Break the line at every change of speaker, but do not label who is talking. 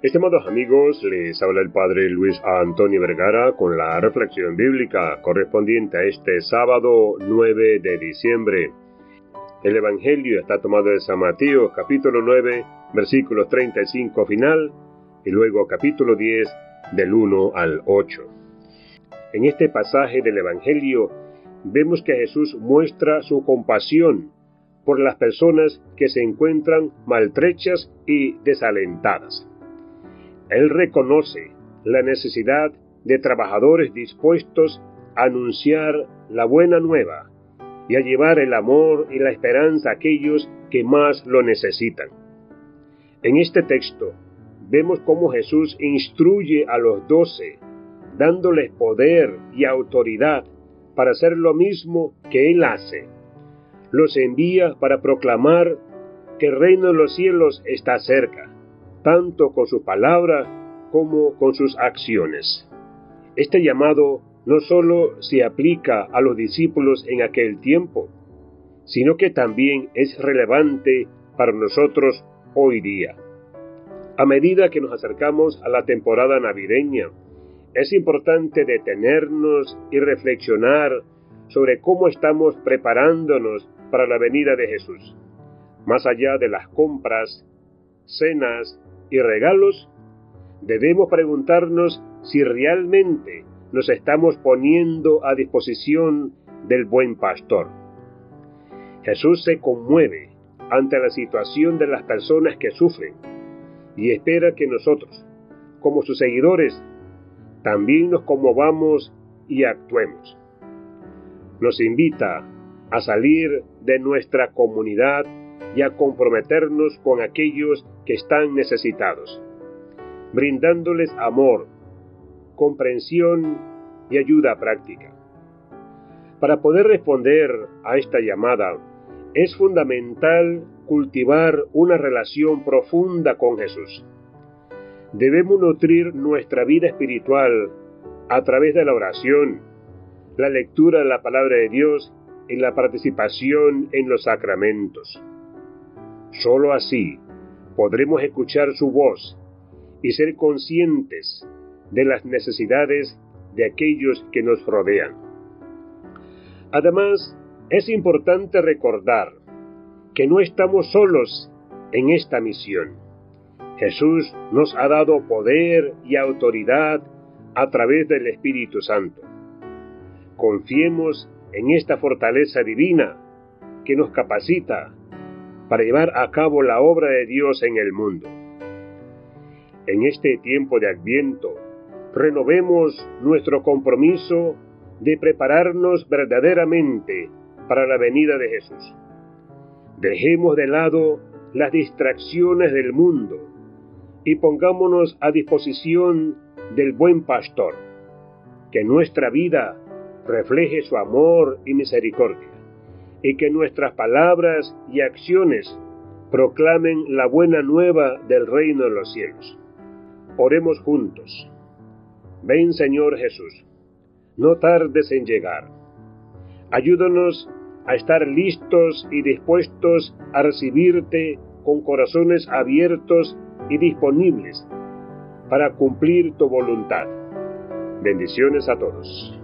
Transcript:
Estimados amigos, les habla el Padre Luis Antonio Vergara con la reflexión bíblica correspondiente a este sábado 9 de diciembre. El Evangelio está tomado de San Mateo capítulo 9 versículos 35 final y luego capítulo 10 del 1 al 8. En este pasaje del Evangelio vemos que Jesús muestra su compasión por las personas que se encuentran maltrechas y desalentadas. Él reconoce la necesidad de trabajadores dispuestos a anunciar la buena nueva y a llevar el amor y la esperanza a aquellos que más lo necesitan. En este texto vemos cómo Jesús instruye a los doce, dándoles poder y autoridad para hacer lo mismo que Él hace. Los envía para proclamar que el reino de los cielos está cerca tanto con sus palabras como con sus acciones. Este llamado no solo se aplica a los discípulos en aquel tiempo, sino que también es relevante para nosotros hoy día. A medida que nos acercamos a la temporada navideña, es importante detenernos y reflexionar sobre cómo estamos preparándonos para la venida de Jesús. Más allá de las compras, cenas y regalos, debemos preguntarnos si realmente nos estamos poniendo a disposición del buen pastor. Jesús se conmueve ante la situación de las personas que sufren y espera que nosotros, como sus seguidores, también nos conmovamos y actuemos. Nos invita a salir de nuestra comunidad y a comprometernos con aquellos que están necesitados, brindándoles amor, comprensión y ayuda práctica. Para poder responder a esta llamada, es fundamental cultivar una relación profunda con Jesús. Debemos nutrir nuestra vida espiritual a través de la oración, la lectura de la palabra de Dios y la participación en los sacramentos. Solo así podremos escuchar su voz y ser conscientes de las necesidades de aquellos que nos rodean. Además, es importante recordar que no estamos solos en esta misión. Jesús nos ha dado poder y autoridad a través del Espíritu Santo. Confiemos en esta fortaleza divina que nos capacita para llevar a cabo la obra de Dios en el mundo. En este tiempo de Adviento, renovemos nuestro compromiso de prepararnos verdaderamente para la venida de Jesús. Dejemos de lado las distracciones del mundo y pongámonos a disposición del buen pastor, que nuestra vida refleje su amor y misericordia y que nuestras palabras y acciones proclamen la buena nueva del reino de los cielos. Oremos juntos. Ven Señor Jesús, no tardes en llegar. Ayúdanos a estar listos y dispuestos a recibirte con corazones abiertos y disponibles para cumplir tu voluntad. Bendiciones a todos.